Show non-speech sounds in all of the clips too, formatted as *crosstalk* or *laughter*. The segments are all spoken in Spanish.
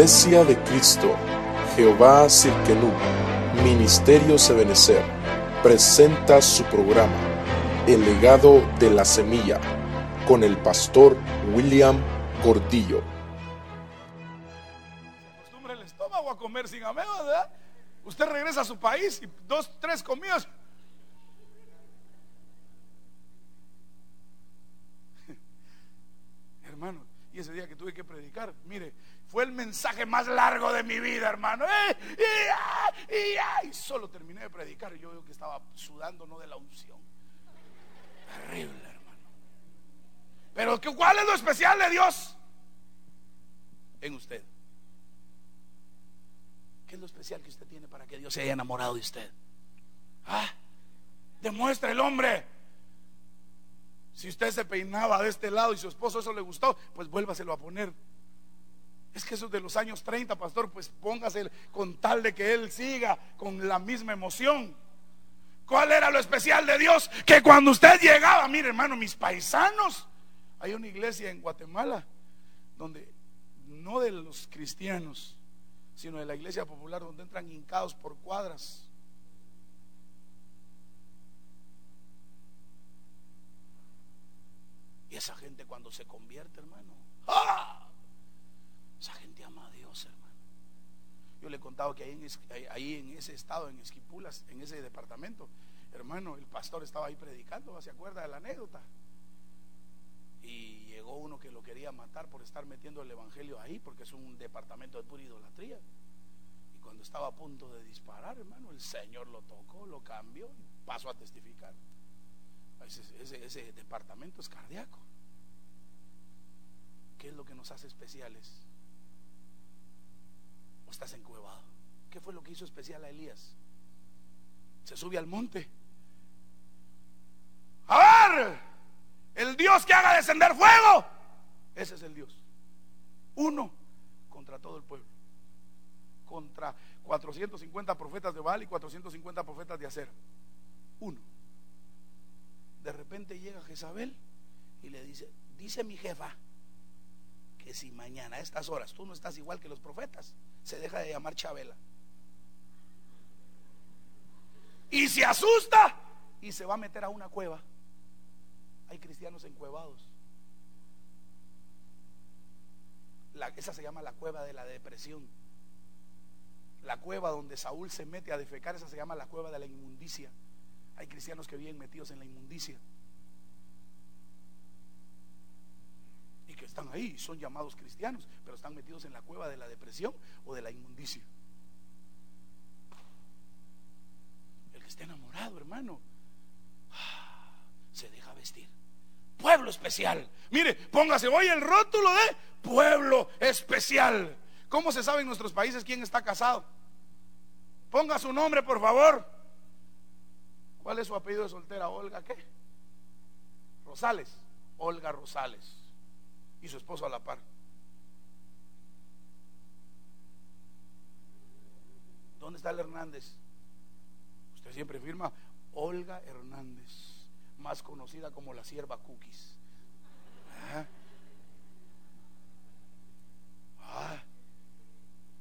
Iglesia de Cristo, Jehová Sirkenú, Ministerio Sebenecer, presenta su programa, El legado de la semilla, con el pastor William Gordillo. acostumbra el estómago a comer sin ameba, ¿verdad? Usted regresa a su país y dos, tres comidas. Hermano, y ese día que tuve que predicar, mire, fue el mensaje más largo de mi vida, hermano. ¡Eh! Y, ah, y, ah, y solo terminé de predicar. Yo veo que estaba sudando, no de la unción. Terrible, hermano. Pero ¿qué- ¿cuál es lo especial de Dios? En usted. ¿Qué es lo especial que usted tiene para que Dios se haya enamorado de usted? Ah, demuestra el hombre. Si usted se peinaba de este lado y su esposo eso le gustó, pues vuélvaselo a poner. Es que eso es de los años 30, pastor, pues póngase con tal de que él siga con la misma emoción. ¿Cuál era lo especial de Dios? Que cuando usted llegaba, mire hermano, mis paisanos, hay una iglesia en Guatemala donde no de los cristianos, sino de la iglesia popular donde entran hincados por cuadras. Y esa gente cuando se convierte, hermano. Esa gente ama a Dios, hermano. Yo le he contado que ahí en, ese estado, en Esquipulas, en ese departamento, hermano, el pastor estaba ahí predicando, ¿se acuerda de la anécdota? Y llegó uno que lo quería matar por estar metiendo el evangelio ahí, porque es un departamento de pura idolatría. Y cuando estaba a punto de disparar, hermano, el Señor lo tocó, lo cambió y pasó a testificar. Ese departamento es cardíaco. ¿Qué es lo que nos hace especiales? ¿O estás encuevado? ¿Qué fue lo que hizo especial a Elías? Se sube al monte. A ver, el Dios que haga descender fuego. Ese es el Dios. Uno contra todo el pueblo. Contra 450 profetas de Baal y 450 profetas de Acera. Uno. De repente llega Jezabel y le dice, dice mi jefa que si mañana a estas horas tú no estás igual que los profetas, se deja de llamar Chabela. Y se asusta y se va a meter a una cueva. Hay cristianos encuevados. Esa se llama la cueva de la depresión. La cueva donde Saúl se mete a defecar, esa se llama la cueva de la inmundicia. Hay cristianos que viven metidos en la inmundicia. Y que están ahí, son llamados cristianos, pero están metidos en la cueva de la depresión o de la inmundicia. El que esté enamorado, hermano, se deja vestir. Pueblo especial. Mire, póngase hoy el rótulo de pueblo especial. ¿Cómo se sabe en nuestros países quién está casado? Ponga su nombre, por favor. ¿Cuál es su apellido de soltera? Olga, ¿qué? Rosales. Olga Rosales. Y su esposo a la par. ¿Dónde está el Hernández? Usted siempre firma Olga Hernández, más conocida como la sierva Cookies. Ah. Ah.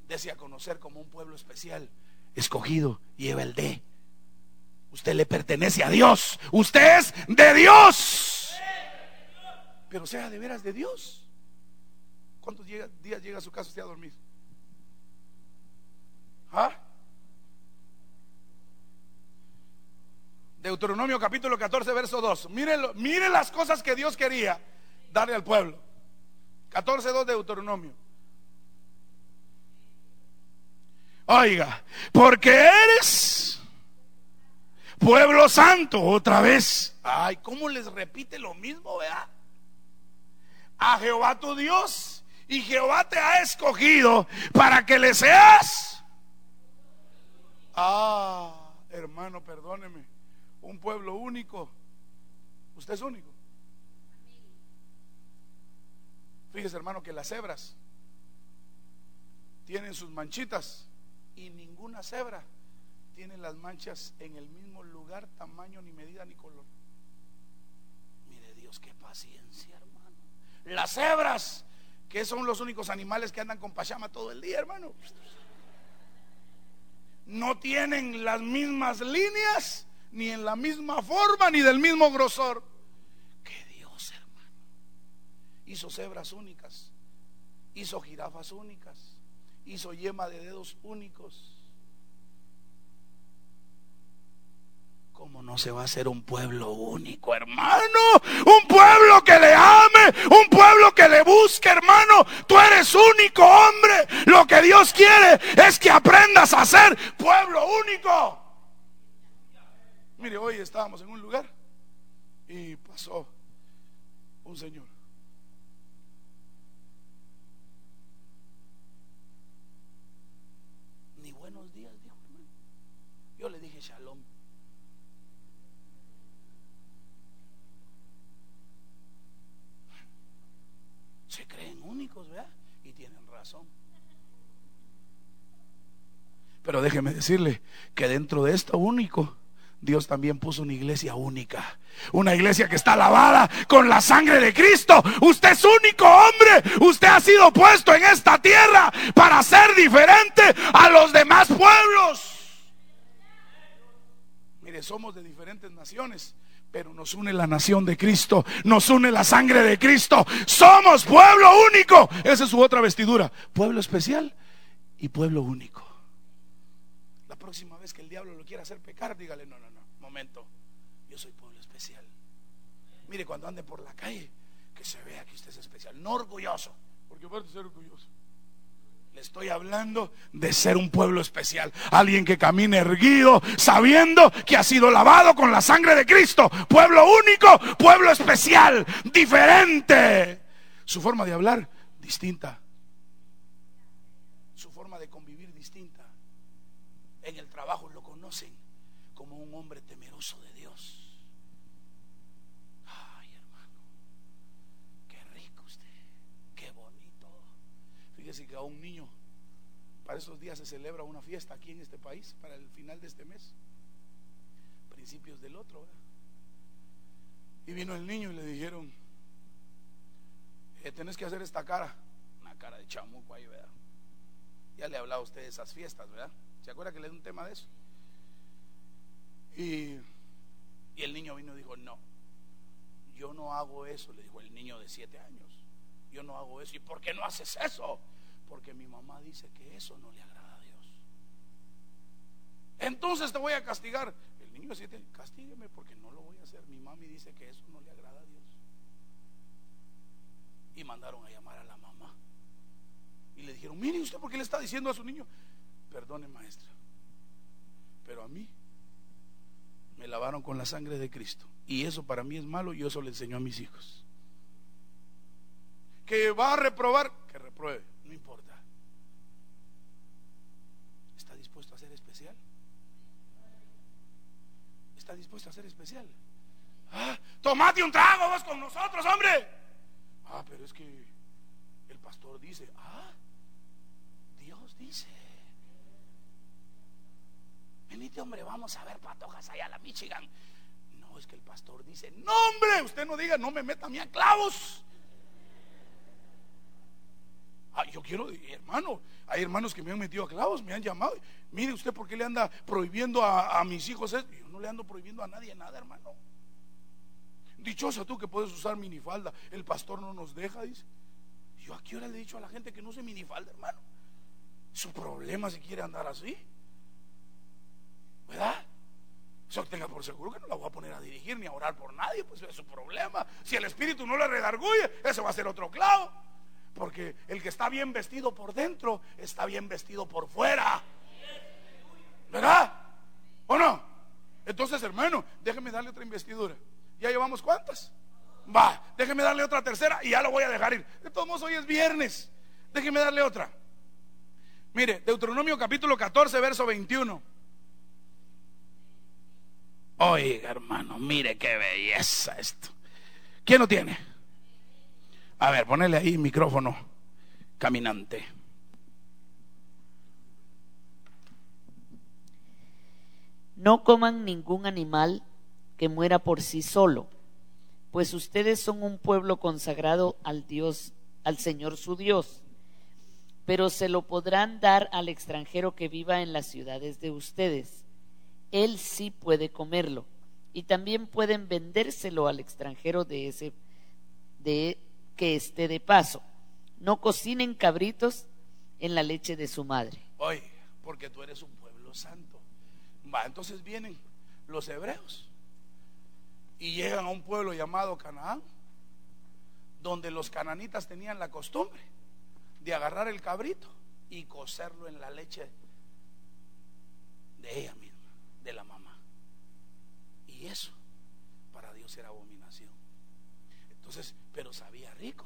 Dese a conocer como un pueblo especial, escogido, lleva el D. Usted le pertenece a Dios. Usted es de Dios. Pero sea de veras de Dios. ¿Cuántos días llega a su casa usted a dormir? ¿Ah? Deuteronomio capítulo 14, verso 2. Mire, lo- mire las cosas que Dios quería darle al pueblo. 14, 2 de Deuteronomio. Oiga, porque eres pueblo santo otra vez. Ay, ¿cómo les repite lo mismo, vea? A Jehová tu Dios y Jehová te ha escogido para que le seas. Ah, hermano, perdóneme. Un pueblo único. Usted es único. Fíjese, hermano, que las cebras tienen sus manchitas y ninguna cebra tiene las manchas en el mismo lugar, tamaño, ni medida, ni color. Mire Dios, qué paciencia, hermano. Las cebras que son los únicos animales que andan con pachama todo el día, hermano. No tienen las mismas líneas, ni en la misma forma, ni del mismo grosor. Que Dios, hermano. Hizo cebras únicas, hizo jirafas únicas, hizo yema de dedos únicos ¿Cómo no se va a hacer un pueblo único, hermano? Un pueblo que le un pueblo que le busque, hermano. Tú eres único, hombre. Lo que Dios quiere es que aprendas a ser pueblo único. Mire, hoy estábamos en un lugar y pasó un señor. Ni buenos días, dijo hermano. Yo le dije shalom. se creen únicos, ¿verdad? Y tienen razón. Pero déjeme decirle que dentro de esto único, Dios también puso una iglesia única. Una iglesia que está lavada con la sangre de Cristo. Usted es único hombre. Usted ha sido puesto en esta tierra para ser diferente a los demás pueblos. Mire, somos de diferentes naciones, pero nos une la nación de Cristo, nos une la sangre de Cristo. Somos pueblo único. Esa es su otra vestidura. Pueblo especial y pueblo único. La próxima vez que el diablo lo quiera hacer pecar, dígale, no, no, no, momento, yo soy pueblo especial. Mire, cuando ande por la calle, que se vea que usted es especial, no orgulloso, porque aparte ser orgulloso. Estoy hablando de ser un pueblo especial. Alguien que camine erguido, sabiendo que ha sido lavado con la sangre de Cristo. Pueblo único, pueblo especial, diferente. Su forma de hablar, distinta. Su forma de convivir, distinta. En el trabajo lo conocen como un hombre temeroso de Dios. Ay, hermano, qué rico usted, qué bonito. Fíjese que a un niño, para esos días se celebra una fiesta aquí en este país, para el final de este mes, principios del otro. ¿verdad? Y vino el niño y le dijeron, eh, tenés que hacer esta cara, una cara de chamuco ahí. Ya le he hablado a usted de esas fiestas, ¿verdad? ¿Se acuerda que le di un tema de eso? Y, y el niño vino y dijo, no, yo no hago eso, le dijo el niño de siete años. Yo no hago eso. ¿Y por qué no haces eso? Porque mi mamá dice que eso no le agrada a Dios. Entonces te voy a castigar. El niño siete, castígueme porque no lo voy a hacer. Mi mami dice que eso no le agrada a Dios. Y mandaron a llamar a la mamá. Y le dijeron, mire usted, ¿por qué le está diciendo a su niño? Perdone, maestra. Pero a mí me lavaron con la sangre de Cristo. Y eso para mí es malo y eso le enseñó a mis hijos. Que va a reprobar, que repruebe, no importa. ¿Está dispuesto a ser especial? ¿Está dispuesto a ser especial? Ah, tomate un trago vos con nosotros, hombre. Ah, pero es que el pastor dice, ah, Dios dice. Venite, hombre, vamos a ver patojas allá a la Michigan. No, es que el pastor dice, no, hombre, usted no diga, no me meta a mí a clavos. Ah, yo quiero, hermano, hay hermanos que me han metido a clavos, me han llamado. Mire usted, ¿por qué le anda prohibiendo a, a mis hijos? Yo no le ando prohibiendo a nadie nada, hermano. Dichosa tú que puedes usar minifalda. El pastor no nos deja, dice. Yo aquí ahora le he dicho a la gente que no use minifalda, hermano. Su problema si quiere andar así. ¿Verdad? Eso tenga por seguro que no la voy a poner a dirigir ni a orar por nadie, pues es su problema. Si el espíritu no le redarguye, eso va a ser otro clavo. Porque el que está bien vestido por dentro está bien vestido por fuera. ¿Verdad? ¿O no? Entonces, hermano, déjeme darle otra investidura. ¿Ya llevamos cuántas? Va, déjeme darle otra tercera y ya lo voy a dejar ir. De todos modos, hoy es viernes. Déjeme darle otra. Mire, Deuteronomio capítulo 14, verso 21. Oiga, hermano, mire qué belleza esto. ¿Quién lo tiene? A ver, ponele ahí micrófono caminante. No coman ningún animal que muera por sí solo, pues ustedes son un pueblo consagrado al Dios al Señor su Dios, pero se lo podrán dar al extranjero que viva en las ciudades de ustedes. Él sí puede comerlo, y también pueden vendérselo al extranjero de ese de que esté de paso. No cocinen cabritos en la leche de su madre. Oye, porque tú eres un pueblo santo. Va, entonces vienen los hebreos y llegan a un pueblo llamado Canaán, donde los cananitas tenían la costumbre de agarrar el cabrito y cocerlo en la leche de ella misma, de la mamá. Y eso para Dios era abominación. Entonces, pero sabía rico,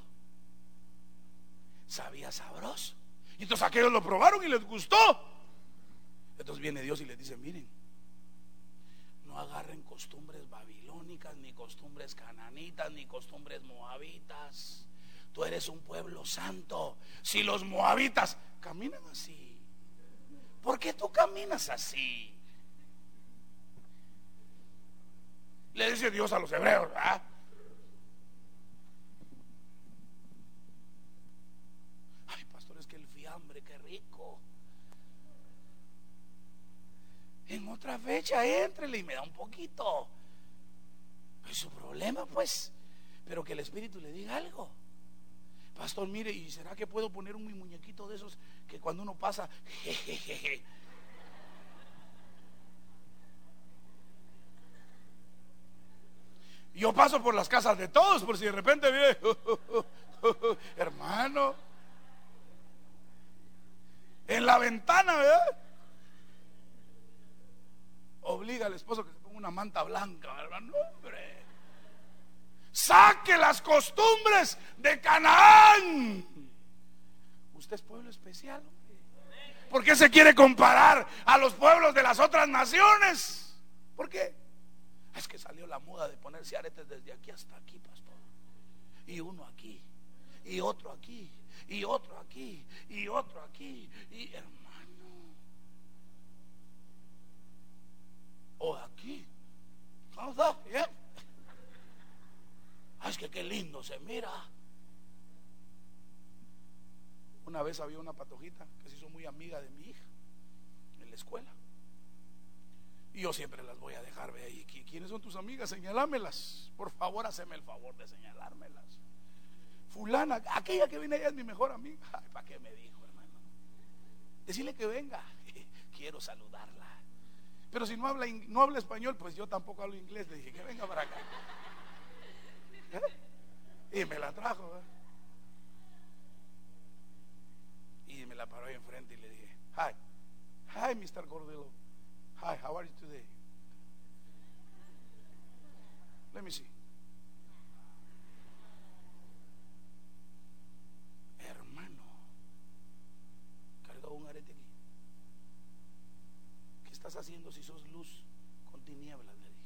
sabía sabroso. Y entonces aquellos lo probaron y les gustó. Entonces viene Dios y les dice, miren, no agarren costumbres babilónicas, ni costumbres cananitas, ni costumbres moabitas. Tú eres un pueblo santo. Si los moabitas caminan así, ¿por qué tú caminas así? Le dice Dios a los hebreos, ¿verdad? Ay, pastor, es que el fiambre, qué rico. En otra fecha, entrele y me da un poquito. Es su problema, pues. Pero que el Espíritu le diga algo. Pastor, mire, ¿y será que puedo poner un muñequito de esos que cuando uno pasa, jejeje? Yo paso por las casas de todos, por si de repente viene, *laughs* hermano, en la ventana, ¿verdad? Obliga al esposo que se ponga una manta blanca, hermano, hombre. Saque las costumbres de Canaán. Usted es pueblo especial. ¿Por qué se quiere comparar a los pueblos de las otras naciones? ¿Por qué? Es que salió la moda de ponerse aretes desde aquí hasta aquí, pastor. Y uno aquí, y otro aquí, y otro aquí, y otro aquí, y hermano. O aquí. ¿Cómo está? Bien. Ay, es que qué lindo se mira. Una vez había una patojita que se hizo muy amiga de mi hija en la escuela. Y yo siempre las voy a dejar, ve ahí. ¿Quiénes son tus amigas? Señalámelas. Por favor, haceme el favor de señalármelas. Fulana, aquella que viene allá es mi mejor amiga. ¿Para qué me dijo, hermano? Decirle que venga. *laughs* Quiero saludarla. Pero si no habla, no habla español, pues yo tampoco hablo inglés. Le dije que venga para acá. ¿Eh? Y me la trajo. ¿eh? Y me la paró ahí enfrente y le dije, hi, hi, Mr. Gordillo. Hi, how are you today? Let me see. Hermano, carga un arete aquí. ¿Qué estás haciendo si sos luz con tinieblas? Le dije.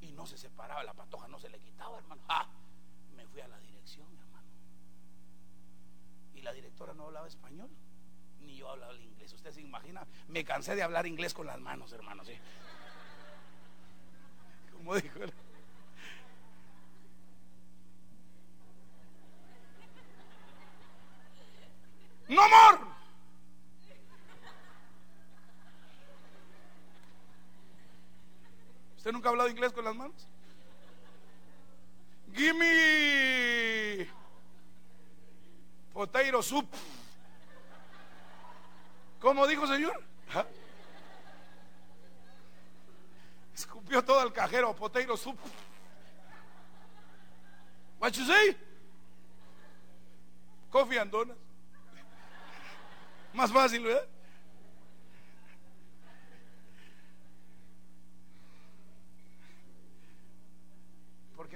Y no se separaba, la patoja no se le quitaba, hermano. ¡Ah! Me fui a la dirección, hermano. Y la directora no hablaba español, ni yo hablaba el inglés. Usted se imagina, me cansé de hablar inglés con las manos, hermano. ¿sí? Como dijo él. No more. ¿Usted nunca ha hablado inglés con las manos? Give me potato soup. ¿Cómo dijo señor? ¿Ah? Escupió todo el cajero, potato soup. What you say? Coffee and donuts. Más fácil, ¿verdad?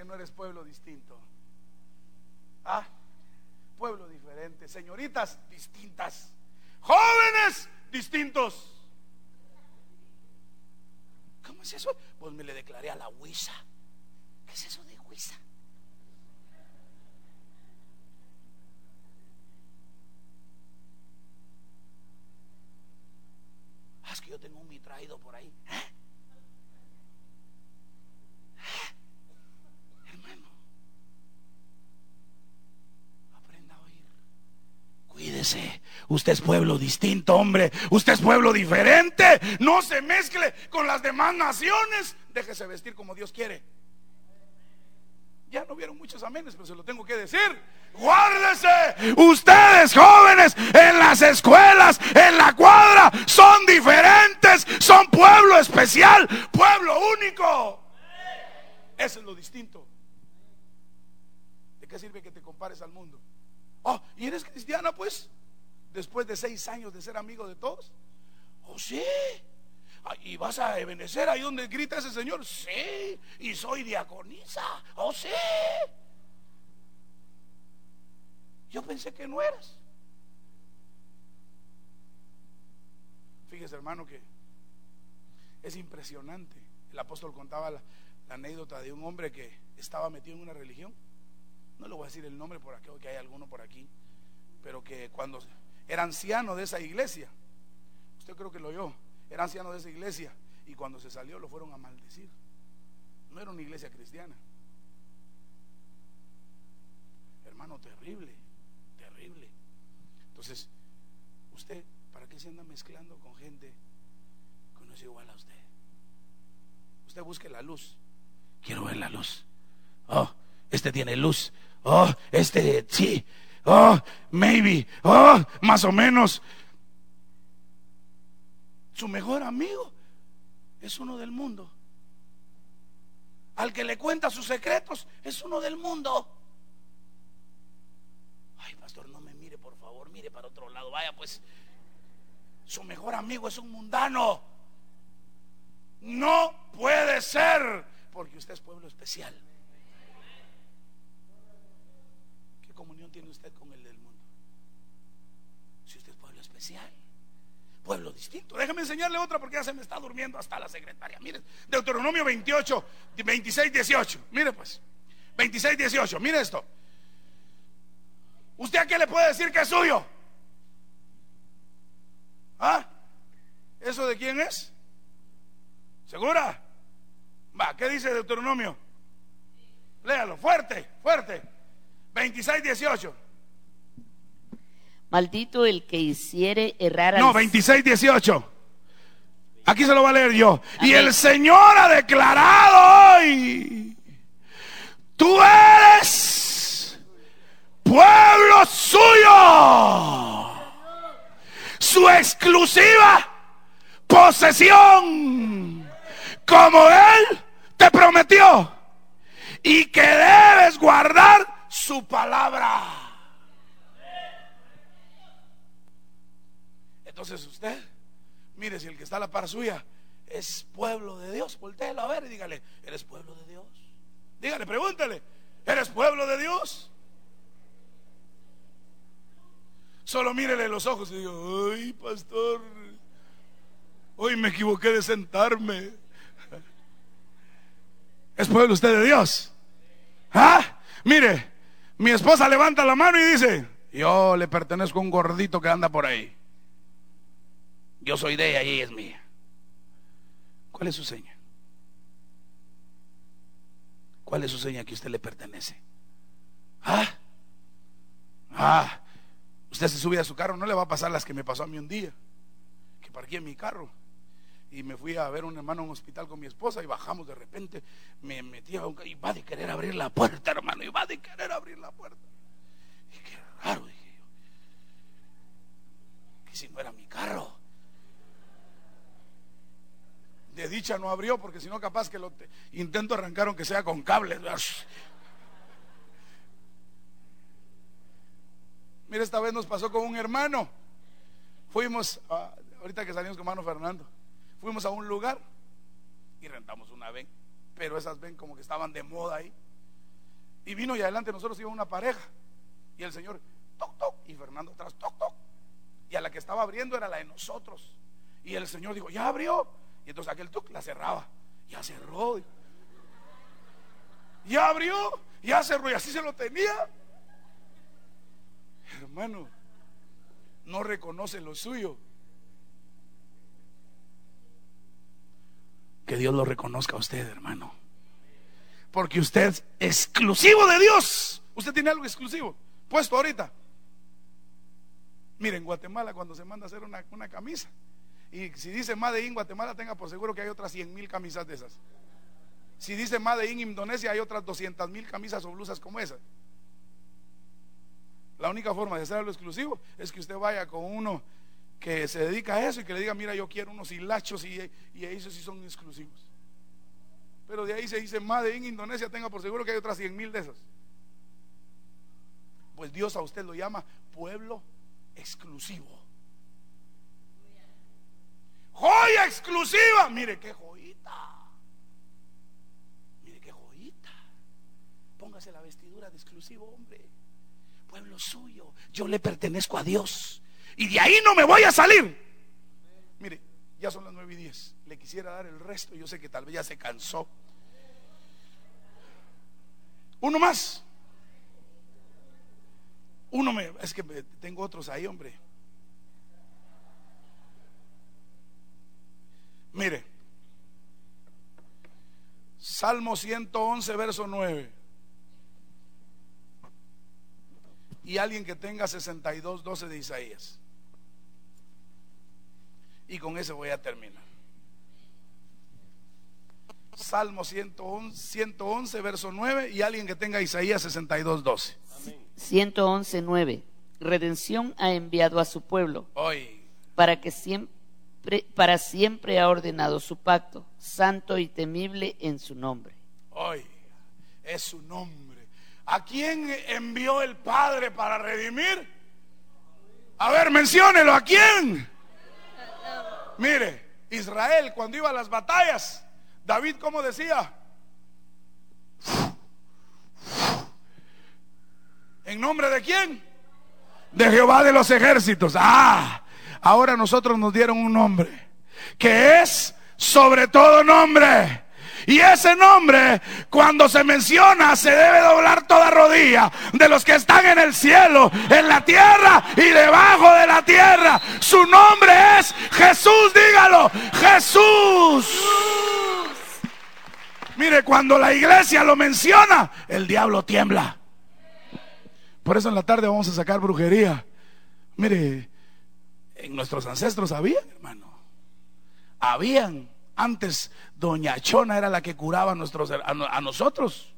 No eres pueblo distinto. Ah, pueblo diferente. Señoritas distintas. Jóvenes distintos. ¿Cómo es eso? Pues me le declaré a la Huiza. ¿Qué es eso de Huiza? Ah, es que yo tengo un mi traído por ahí. ¿Eh? ¿Eh? Hermano, Usted es pueblo distinto, hombre. Usted es pueblo diferente. No se mezcle con las demás naciones. Déjese vestir como Dios quiere. Ya no vieron muchos amenes, pero se lo tengo que decir. Guárdese. Ustedes jóvenes en las escuelas, en la cuadra, son diferentes. Son pueblo especial, pueblo único. Eso es lo distinto. ¿De qué sirve que te compares al mundo? Oh, ¿y eres cristiana pues? Después de seis años de ser amigo de todos. Oh, sí. Ah, ¿Y vas a ebenecer ahí donde grita ese señor? Sí. Y soy diaconisa. Oh, sí. Yo pensé que no eras. Fíjese, hermano, que es impresionante. El apóstol contaba la, la anécdota de un hombre que estaba metido en una religión no le voy a decir el nombre por aquí, que hay alguno por aquí, pero que cuando era anciano de esa iglesia, usted creo que lo oyó, era anciano de esa iglesia, y cuando se salió lo fueron a maldecir. No era una iglesia cristiana. Hermano, terrible, terrible. Entonces, usted, ¿para qué se anda mezclando con gente que no es igual a usted? Usted busque la luz. Quiero ver la luz. Oh, este tiene luz. Oh, este sí. Oh, maybe. Oh, más o menos. Su mejor amigo es uno del mundo. Al que le cuenta sus secretos es uno del mundo. Ay, pastor, no me mire, por favor, mire para otro lado. Vaya, pues. Su mejor amigo es un mundano. No puede ser, porque usted es pueblo especial. Comunión tiene usted con el del mundo? Si usted es pueblo especial, pueblo distinto. Déjame enseñarle otra porque ya se me está durmiendo hasta la secretaria. Mire, Deuteronomio 28, 26, 18. Mire pues, 26, 18. Mire esto. ¿Usted a qué le puede decir que es suyo? ¿Ah? ¿Eso de quién es? ¿Segura? Va, ¿qué dice Deuteronomio? Léalo, fuerte, fuerte. 26, 18. Maldito el que hiciere errar No, 26, 18. Aquí se lo va a leer yo. Y el Señor ha declarado hoy, tú eres pueblo suyo, su exclusiva posesión, como Él te prometió, y que debes guardar su palabra. Entonces usted, mire, si el que está a la par suya es pueblo de Dios, volteelo a ver y dígale, ¿eres pueblo de Dios? Dígale, pregúntele, ¿eres pueblo de Dios? Solo mírele los ojos y digo, ay, pastor, hoy me equivoqué de sentarme. ¿Es pueblo usted de Dios? ¿Ah? Mire, mi esposa levanta la mano y dice, yo le pertenezco a un gordito que anda por ahí. Yo soy de ella y ella es mía. ¿Cuál es su seña? ¿Cuál es su seña que usted le pertenece? Ah, ah, usted se sube a su carro, no le va a pasar las que me pasó a mí un día, que parqué mi carro y me fui a ver a un hermano en un hospital con mi esposa y bajamos de repente, me metí a un y va de querer abrir la puerta, hermano, y va de querer abrir la puerta. Y qué raro, dije yo. Que si no era mi carro. De dicha no abrió, porque si no, capaz que lo intento arrancar aunque sea con cables. Mira, esta vez nos pasó con un hermano. Fuimos, ahorita que salimos con hermano Fernando Fuimos a un lugar y rentamos una ven, pero esas ven como que estaban de moda ahí. Y vino y adelante nosotros íbamos una pareja y el Señor toc toc y Fernando atrás toc toc. Y a la que estaba abriendo era la de nosotros. Y el Señor dijo, "Ya abrió." Y entonces aquel toc la cerraba. Ya cerró. Ya abrió, ya cerró y así se lo tenía. Hermano, no reconoce lo suyo. Que Dios lo reconozca a usted, hermano. Porque usted es exclusivo de Dios. Usted tiene algo exclusivo. Puesto ahorita. Miren, en Guatemala cuando se manda a hacer una, una camisa, y si dice Made in Guatemala, tenga por seguro que hay otras 100 mil camisas de esas. Si dice Made in Indonesia, hay otras 200 mil camisas o blusas como esas. La única forma de hacerlo exclusivo es que usted vaya con uno que se dedica a eso y que le diga, mira, yo quiero unos hilachos y, y esos sí son exclusivos. Pero de ahí se dice, Made in Indonesia, tenga por seguro que hay otras 100 mil de esas. Pues Dios a usted lo llama pueblo exclusivo. Joya exclusiva. Mire qué joyita. Mire qué joyita. Póngase la vestidura de exclusivo, hombre. Pueblo suyo. Yo le pertenezco a Dios. Y de ahí no me voy a salir. Mire, ya son las nueve y diez. Le quisiera dar el resto. Yo sé que tal vez ya se cansó. Uno más. Uno me, es que tengo otros ahí, hombre. Mire, Salmo 111, verso 9. Y alguien que tenga 62, 12 de Isaías. Y con ese voy a terminar. Salmo 111, 111, verso 9. Y alguien que tenga Isaías 62, 12. 111, 9. Redención ha enviado a su pueblo. Hoy. Para que siempre, para siempre ha ordenado su pacto, santo y temible en su nombre. Hoy es su nombre. ¿A quién envió el Padre para redimir? A ver, menciónelo, ¿a quién? Mire, Israel cuando iba a las batallas, David, ¿cómo decía? ¿En nombre de quién? De Jehová de los ejércitos. Ah, ahora nosotros nos dieron un nombre que es sobre todo nombre. Y ese nombre, cuando se menciona, se debe doblar toda rodilla de los que están en el cielo, en la tierra y debajo de la tierra. Su nombre es Jesús, dígalo, Jesús. Mire, cuando la iglesia lo menciona, el diablo tiembla. Por eso en la tarde vamos a sacar brujería. Mire, en nuestros ancestros habían, hermano. Habían. Antes, Doña Chona era la que curaba a, nosotros.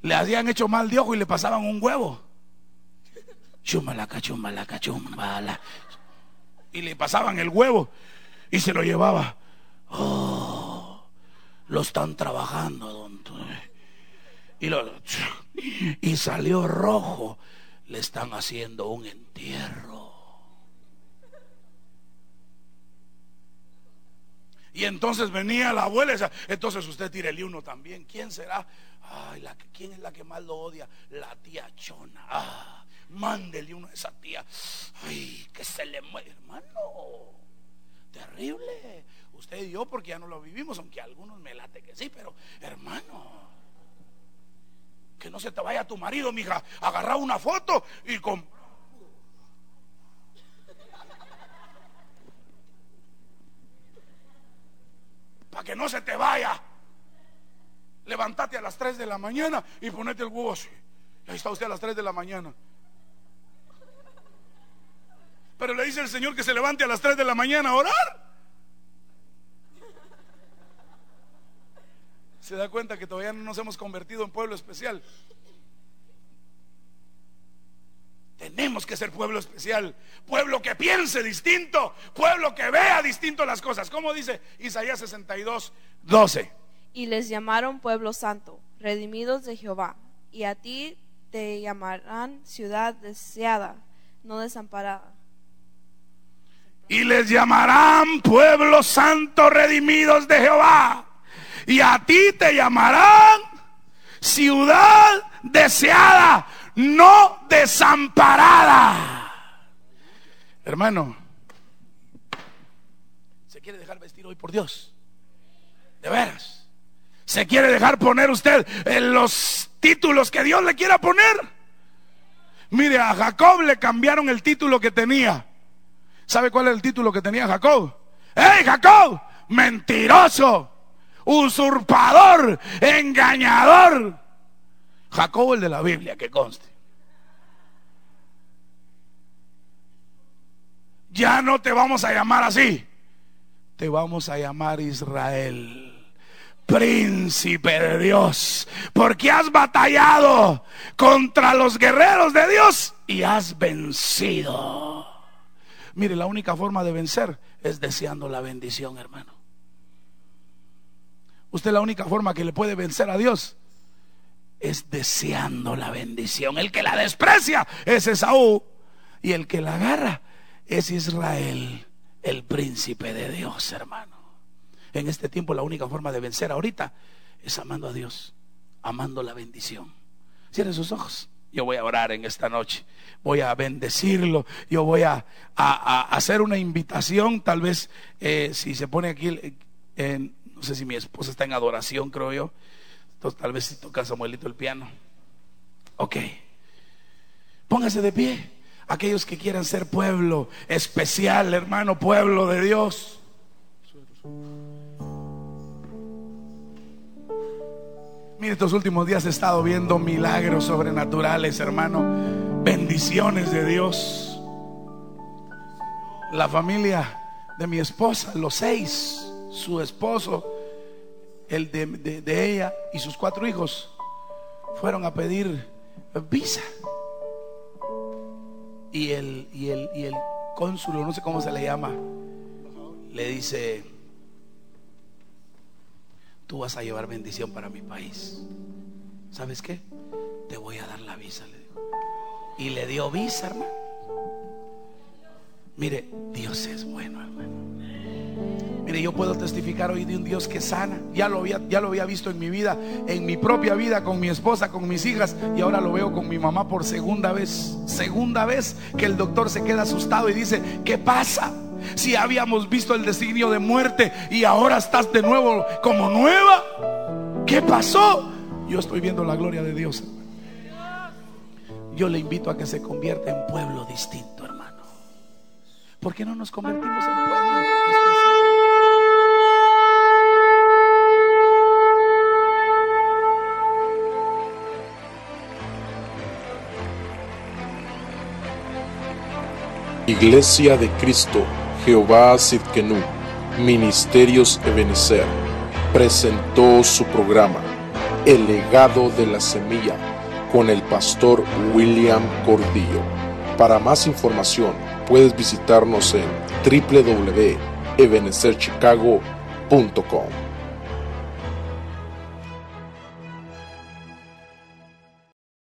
Le habían hecho mal de ojo y le pasaban un huevo. Chumalaca, chumalaca, chumbala. Y le pasaban el huevo y se lo llevaba. Oh, lo están trabajando, don. Y salió rojo le están haciendo un entierro. Y entonces venía la abuela y entonces usted tírele uno también. ¿Quién será? Ay, la, ¿quién es la que más lo odia? La tía Chona. Ah, mándele uno a esa tía. Ay, que se le muere, hermano. Terrible. Usted y yo, porque ya no lo vivimos, aunque algunos me late que sí, pero hermano. Que no se te vaya tu marido, mija. Agarra una foto y con. Que no se te vaya. Levantate a las 3 de la mañana y ponete el huevo así. ahí está usted a las 3 de la mañana. Pero le dice el Señor que se levante a las 3 de la mañana a orar. se da cuenta que todavía no nos hemos convertido en pueblo especial. Tenemos que ser pueblo especial, pueblo que piense distinto, pueblo que vea distinto las cosas. Como dice Isaías 62, 12. Y les llamaron pueblo santo, redimidos de Jehová. Y a ti te llamarán ciudad deseada, no desamparada. Y les llamarán pueblo santo, redimidos de Jehová y a ti te llamarán ciudad deseada, no desamparada. Hermano, ¿se quiere dejar vestir hoy por Dios? De veras. ¿Se quiere dejar poner usted en los títulos que Dios le quiera poner? Mire, a Jacob le cambiaron el título que tenía. ¿Sabe cuál es el título que tenía Jacob? ¡Hey, Jacob! Mentiroso usurpador, engañador. Jacobo el de la Biblia, que conste. ya no te vamos a llamar así, te vamos a llamar Israel príncipe de Dios, porque has batallado contra los guerreros de Dios y has vencido. Mire, la única forma de vencer es deseando la bendición, hermano. Usted la única forma que le puede vencer a Dios es deseando la bendición. El que la desprecia es Esaú y el que la agarra es Israel, el príncipe de Dios, hermano. En este tiempo la única forma de vencer ahorita es amando a Dios, amando la bendición. Cierre sus ojos. Yo voy a orar en esta noche. Voy a bendecirlo. Yo voy a, hacer una invitación. Tal vez eh, si se pone aquí, no sé si mi esposa está en adoración, creo yo. Tal vez si toca Samuelito el piano. Ok. Póngase de pie. Aquellos que quieran ser pueblo especial, hermano, pueblo de Dios. Mire, estos últimos días he estado viendo milagros sobrenaturales, hermano. Bendiciones de Dios. La familia de mi esposa, los seis, su esposo, el de, ella y sus cuatro hijos, fueron a pedir visa. Y el, y el, y el cónsul, no sé cómo se le llama, le dice, tú vas a llevar bendición para mi país. ¿Sabes qué? Te voy a dar la visa, le dijo. Y le dio visa, hermano. Mire, Dios es bueno, hermano. Mire, yo puedo testificar hoy de un Dios que sana. Ya lo había, ya lo había visto en mi vida, en mi propia vida, con mi esposa, con mis hijas, y ahora lo veo con mi mamá por segunda vez. Segunda vez que el doctor se queda asustado y dice, ¿qué pasa? Si habíamos visto el designio de muerte y ahora estás de nuevo como nueva. ¿Qué pasó? Yo estoy viendo la gloria de Dios. Yo le invito a que se convierta en pueblo distinto, hermano. ¿Por qué no nos convertimos en pueblo Iglesia de Cristo Jehová Sidkenu, Ministerios Ebenezer, presentó su programa El legado de la semilla con el pastor William Cordillo. Para más información puedes visitarnos en www.ebenezerchicago.com.